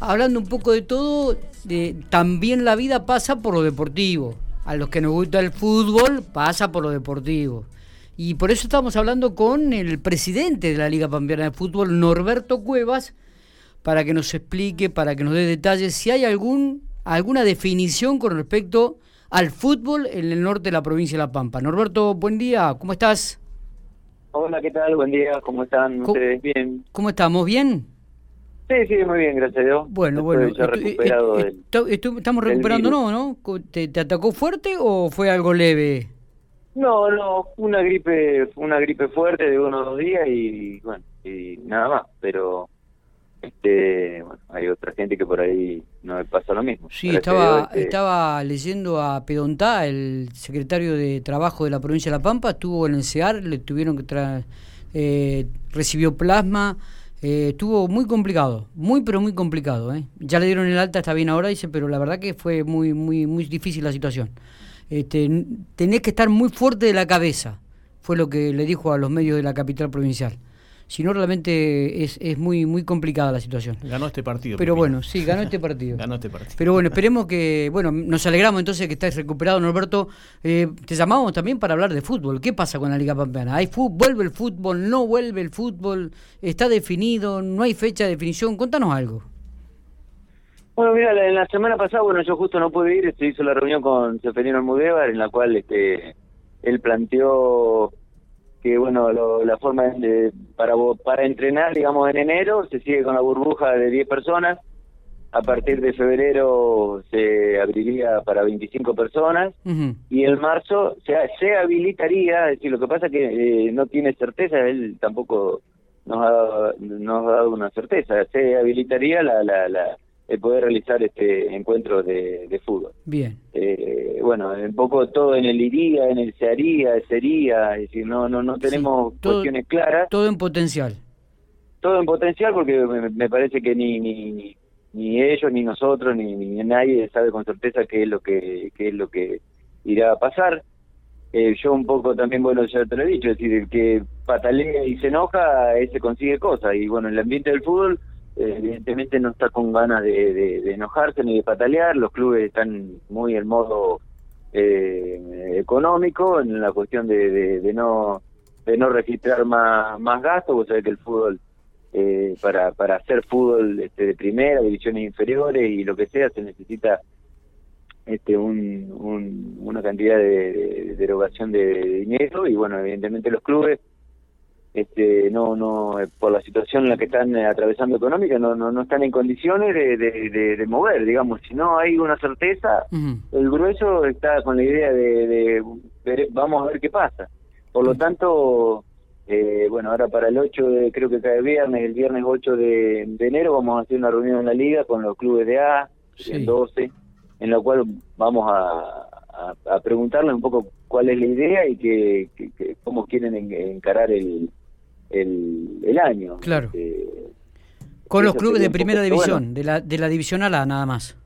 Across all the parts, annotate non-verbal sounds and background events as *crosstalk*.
hablando un poco de todo, también la vida pasa por lo deportivo. A los que nos gusta el fútbol, pasa por lo deportivo. Y por eso estamos hablando con el presidente de la Liga Pampeana de Fútbol, Norberto Cuevas, para que nos explique, para que nos dé detalles, si hay algún, alguna definición con respecto al fútbol en el norte de la provincia de La Pampa. Norberto, buen día, ¿cómo estás? Hola, ¿qué tal? Buen día, ¿cómo están ustedes? Bien. ¿Cómo estamos? ¿Bien? Sí, sí, muy bien, gracias a Dios. Bueno, bueno. estamos recuperando, ¿no? ¿no? ¿Te, atacó fuerte o fue algo leve? No, no, una gripe, una gripe fuerte de unos dos días y bueno, y nada más, pero este, bueno, hay otra gente que por ahí no le pasa lo mismo. Sí, estaba, este estaba leyendo a Pedontá, el secretario de Trabajo de la provincia de La Pampa, estuvo en el CEAR, le tuvieron que traer, eh, recibió plasma, eh, estuvo muy complicado, muy pero muy complicado. ¿eh? Ya le dieron el alta, está bien ahora, dice, pero la verdad que fue muy, muy, muy difícil la situación este, tenés que estar muy fuerte de la cabeza, fue lo que le dijo a los medios de la capital provincial. Si no, realmente es, es muy muy complicada la situación. Ganó este partido. Pero bueno, sí, ganó este *laughs* partido. ganó este partido. Pero bueno, esperemos que, bueno, nos alegramos entonces que estés recuperado, Norberto. Eh, te llamamos también para hablar de fútbol. ¿Qué pasa con la Liga Pampeana? ¿Hay ¿Vuelve el fútbol? ¿No vuelve el fútbol? ¿Está definido? ¿No hay fecha de definición? Contanos algo. Bueno, mira, en la semana pasada, bueno, yo justo no pude ir, se hizo la reunión con Seferino Almudévar, en la cual este él planteó que, bueno, la forma de, para, para entrenar, digamos, en enero, se sigue con la burbuja de 10 personas, a partir de febrero se abriría para 25 personas y en marzo se, se habilitaría, es decir, lo que pasa que eh, no tiene certeza, él tampoco nos ha, nos ha dado una certeza, se habilitaría la, la, la el poder realizar este encuentro de, fútbol. Bien. Eh, bueno, un poco todo en el iría, en el se haría, sería, es decir, no no no tenemos cuestiones claras. Todo en potencial. Todo en potencial porque me, parece que ni, ni, ni, ellos, ni nosotros, ni, ni, nadie sabe con certeza qué es lo que qué es lo que irá a pasar. Eh, yo un poco también, bueno, ya te lo he dicho, es decir, el que patalea y se enoja, ese consigue cosas. Y bueno, en el ambiente del fútbol evidentemente no está con ganas de, enojarse ni de patalear, los clubes están muy en modo eh, económico, en la cuestión de, no de no registrar más, más gastos, vos sabés que el fútbol, eh, para, para hacer fútbol este, de primera, divisiones inferiores y lo que sea, se necesita este un, una cantidad de, de, erogación de dinero y bueno, evidentemente los clubes este, no, no, eh, por la situación en la que están eh, atravesando económica, no, no, no están en condiciones de, de, mover, digamos. Si no hay una certeza, el grueso está con la idea de, vamos a ver qué pasa. Por lo tanto, eh, bueno, ahora para el 8, de, creo que cae viernes, el viernes 8 de, enero, vamos a hacer una reunión en la liga con los clubes de A, el 12, en la cual vamos a, a, preguntarles un poco cuál es la idea y que, cómo quieren encarar el el, el año. Claro. Este, Con los clubes de primera división, de, la, de la división A nada más.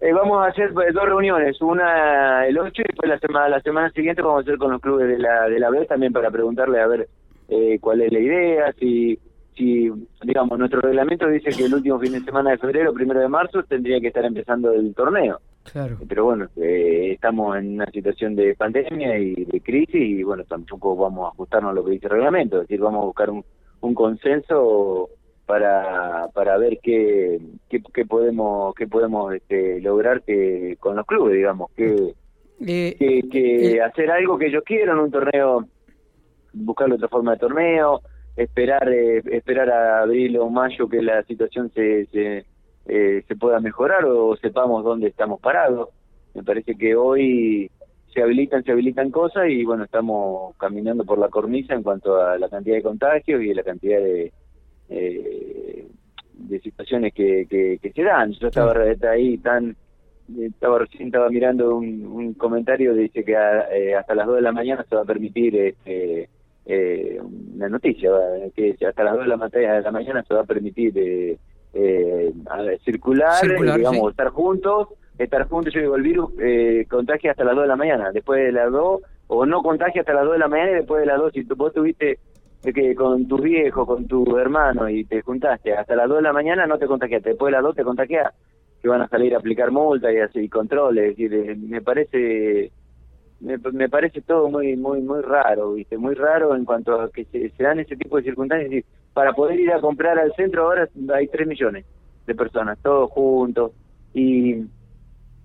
Eh, vamos a hacer pues, dos reuniones, una el 8 y después la semana la semana siguiente vamos a hacer con los clubes de la de la B también para preguntarle a ver eh, cuál es la idea, si si digamos nuestro reglamento dice que el último fin de semana de febrero, primero de marzo tendría que estar empezando el torneo. Claro. Pero bueno, eh, estamos en una situación de pandemia y de crisis y bueno, tampoco vamos a ajustarnos a lo que dice el reglamento, es decir, vamos a buscar un, un consenso para para ver qué, qué, podemos qué podemos este, lograr que con los clubes, digamos, que, eh, que, eh, hacer algo que ellos quieran, un torneo, buscar otra forma de torneo, esperar esperar a abril o mayo que la situación se, se eh, se pueda mejorar o sepamos dónde estamos parados. Me parece que hoy se habilitan, se habilitan cosas y bueno, estamos caminando por la cornisa en cuanto a la cantidad de contagios y la cantidad de, eh, de situaciones que, que, se dan. Yo estaba ahí tan estaba recién estaba mirando un, un comentario dice que eh, hasta las 2 de la mañana se va a permitir este, eh, una noticia que hasta las 2 de la, de la mañana se va a permitir eh, eh, circular, digamos, estar juntos, estar juntos, yo digo, el virus eh, contagia hasta las 2 de la mañana, después de las 2, o no contagia hasta las 2 de la mañana y después de las 2, si vos tuviste de que con tus viejos, con tu hermano y te juntaste hasta las 2 de la mañana no te contagiaste, después de las 2 te contagias que van a salir a aplicar multas y así controles, es decir, eh, me parece me, parece todo muy muy muy raro, ¿viste? Muy raro en cuanto a que se, dan ese tipo de circunstancias. Decir, para poder ir a comprar al centro ahora hay 3 millones de personas, todos juntos. Y,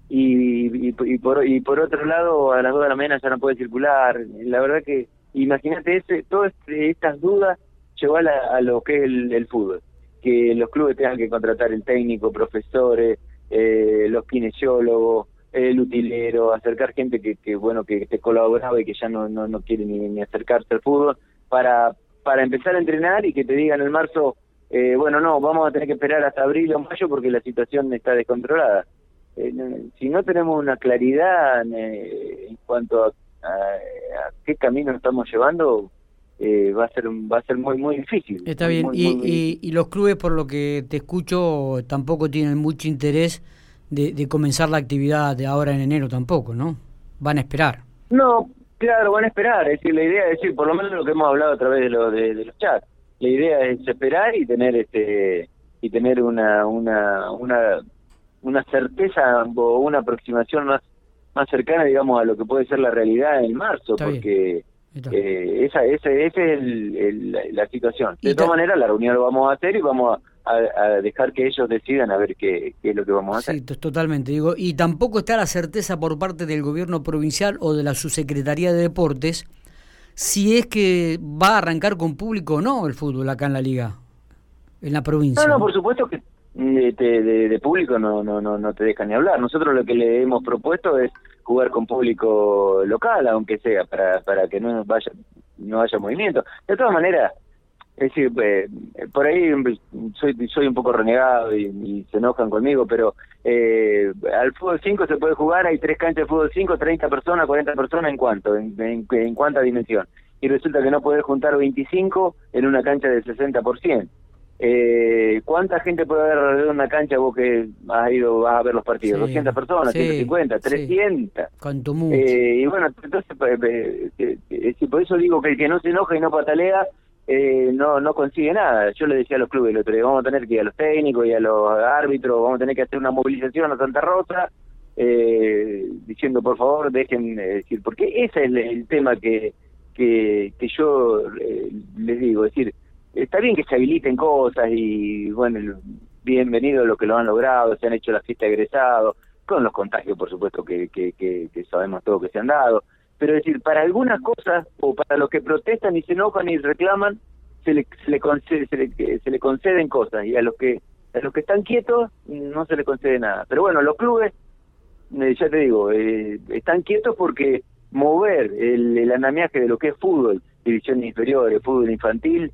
y, y, por, y por otro lado, a las 2 de la mañana ya no puede circular. La verdad que, imagínate, ese, todas estas dudas llevó a, lo que es el, fútbol. Que los clubes tengan que contratar el técnico, profesores, eh, los kinesiólogos, el utilero, acercar gente que, que bueno que, te colaboraba y que ya no, no, no quiere ni, ni, acercarse al fútbol para para empezar a entrenar y que te digan en marzo eh, bueno no vamos a tener que esperar hasta abril o mayo porque la situación está descontrolada eh, si no tenemos una claridad eh, en cuanto a, qué camino estamos llevando va a ser va a ser muy muy difícil está bien y, y los clubes por lo que te escucho tampoco tienen mucho interés de, comenzar la actividad de ahora en enero tampoco, ¿no? Van a esperar. No, claro, van a esperar. Es decir, la idea es decir, por lo menos lo que hemos hablado a través de, lo, de, los chats. La idea es esperar y tener este y tener una una una una certeza o una aproximación más más cercana, digamos, a lo que puede ser la realidad en marzo, porque eh, esa, esa, esa es el, la, situación. De todas maneras, la reunión lo vamos a hacer y vamos a a, dejar que ellos decidan a ver qué, es lo que vamos a hacer. Sí, totalmente. Digo, y tampoco está la certeza por parte del gobierno provincial o de la subsecretaría de deportes si es que va a arrancar con público o no el fútbol acá en la liga, en la provincia. No, no, por supuesto que de, de, público no, no, no, no te dejan ni hablar. Nosotros lo que le hemos propuesto es jugar con público local, aunque sea, para, para que no vaya no haya movimiento. De todas maneras, es decir, eh, por ahí soy soy un poco renegado y, se enojan conmigo, pero eh, al fútbol 5 se puede jugar, hay tres canchas de fútbol 5, 30 personas, 40 personas, ¿en cuánto? ¿En, en, cuánta dimensión? Y resulta que no puedes juntar 25 en una cancha del 60%. Eh, ¿Cuánta gente puede haber alrededor de una cancha vos que has ido vas a ver los partidos? 200 personas, 150, 300. Eh, y bueno, entonces, pues, eh, por eso digo que el que no se enoja y no patalea eh, no no consigue nada. Yo le decía a los clubes el otro día, vamos a tener que ir a los técnicos y a los árbitros, vamos a tener que hacer una movilización a Santa Rosa, eh, diciendo por favor dejen decir, porque ese es el, tema que, que, que yo eh, les digo, es decir, está bien que se habiliten cosas y bueno, bienvenido a lo que lo han logrado, se han hecho la fiesta de egresado, con los contagios por supuesto que, que, que sabemos todo que se han dado, pero es decir, para algunas cosas o para los que protestan y se enojan y reclaman, se le, se le, concede, se le, se le conceden cosas y a los que a los que están quietos no se le concede nada. Pero bueno, los clubes, eh, ya te digo, eh, están quietos porque mover el, el andamiaje de lo que es fútbol, división inferior, fútbol infantil,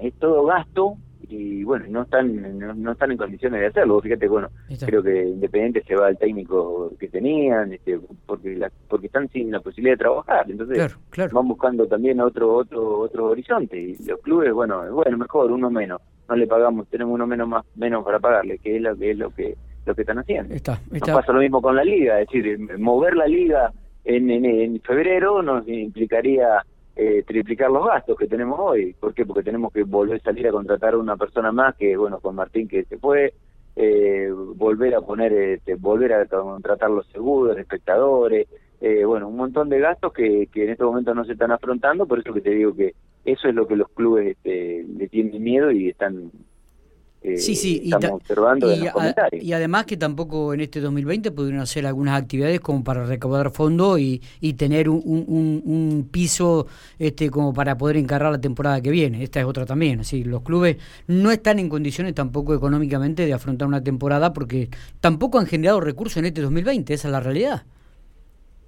es todo gasto y bueno, no están no, están en condiciones de hacerlo. Fíjate, bueno, creo que Independiente se va al técnico que tenían, este, porque la, porque están sin la posibilidad de trabajar, entonces van buscando también otro otro otro horizonte. Y los clubes, bueno, bueno, mejor uno menos, no le pagamos, tenemos uno menos más menos para pagarle, que es lo que es lo que lo que están haciendo. Está, pasa lo mismo con la liga, es decir, mover la liga en, en, en febrero nos implicaría eh, triplicar los gastos que tenemos hoy. ¿Por qué? Porque tenemos que volver a salir a contratar a una persona más, que bueno, con Martín que se fue, eh, volver a poner, este, volver a contratar los seguros, espectadores, eh, bueno, un montón de gastos que, que en este momento no se están afrontando, por eso que te digo que eso es lo que los clubes este, le tienen miedo y están eh, sí, sí, estamos observando y, y además que tampoco en este 2020 pudieron hacer algunas actividades como para recaudar fondos y, y tener un, un, un, piso este como para poder encargar la temporada que viene. Esta es otra también. Así, los clubes no están en condiciones tampoco económicamente de afrontar una temporada porque tampoco han generado recursos en este 2020. Esa es la realidad.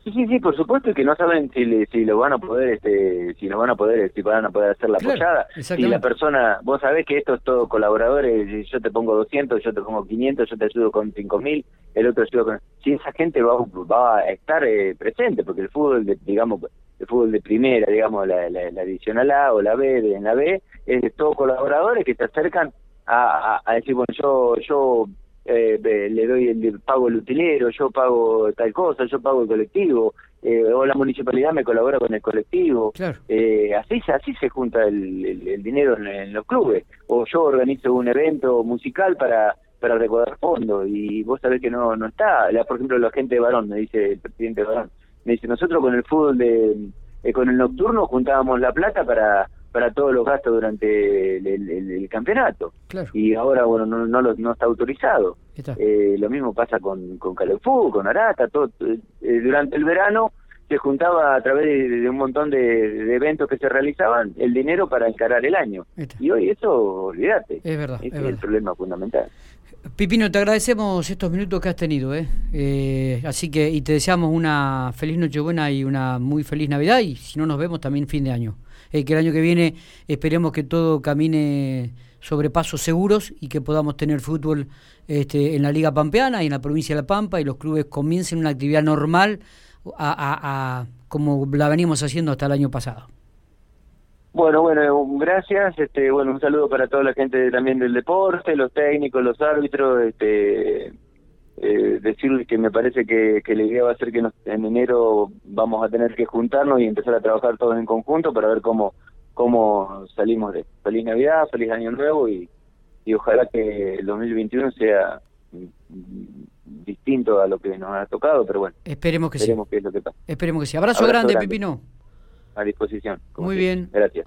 Sí, sí, sí, por supuesto que no saben si, si lo van a poder, este, si lo van a poder, si van a poder hacer la apoyada. Si la persona, vos sabés que esto es todo colaboradores, yo te pongo 200, yo te pongo 500, yo te ayudo con 5000, el otro ayuda con... Si esa gente va, va a estar eh, presente, porque el fútbol, de, digamos, el fútbol de primera, digamos, la, la, la adicional A o la B, de, en la B, es de todos colaboradores que se acercan a, a, a decir, bueno, yo, yo eh, le doy el pago el utilero, yo pago tal cosa, yo pago el colectivo, eh, o la municipalidad me colabora con el colectivo. Claro. Eh, así, así se junta el, el, dinero en, los clubes. O yo organizo un evento musical para para recaudar fondos y vos sabés que no no está. por ejemplo, la gente de Barón, me dice el presidente de Barón, me dice, nosotros con el fútbol de... Eh, con el nocturno juntábamos la plata para para todos los gastos durante el, campeonato. Y ahora, bueno, no, no, no está autorizado. Eh, lo mismo pasa con, con Calefú, con Arata, todo. Eh, durante el verano se juntaba a través de, un montón de, eventos que se realizaban el dinero para encarar el año. Y hoy eso, olvídate. Es verdad. es, el problema fundamental. Pipino, te agradecemos estos minutos que has tenido, ¿eh? ¿eh? así que y te deseamos una feliz Nochebuena y una muy feliz Navidad y si no nos vemos también fin de año. Eh, que el año que viene esperemos que todo camine sobre pasos seguros y que podamos tener fútbol este, en la Liga Pampeana y en la provincia de La Pampa y los clubes comiencen una actividad normal a, como la venimos haciendo hasta el año pasado. Bueno, bueno, gracias. Este, bueno, un saludo para toda la gente también del deporte, los técnicos, los árbitros. Este, eh, decirles que me parece que, que, la idea va a ser que en enero vamos a tener que juntarnos y empezar a trabajar todos en conjunto para ver cómo cómo salimos de feliz Navidad, feliz Año Nuevo y, y ojalá que el 2021 sea distinto a lo que nos ha tocado, pero bueno. Esperemos que esperemos sí. Que es lo que pasa. Esperemos que sí. Abrazo, grande, Pipino. A disposición. Muy bien. Gracias.